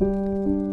Música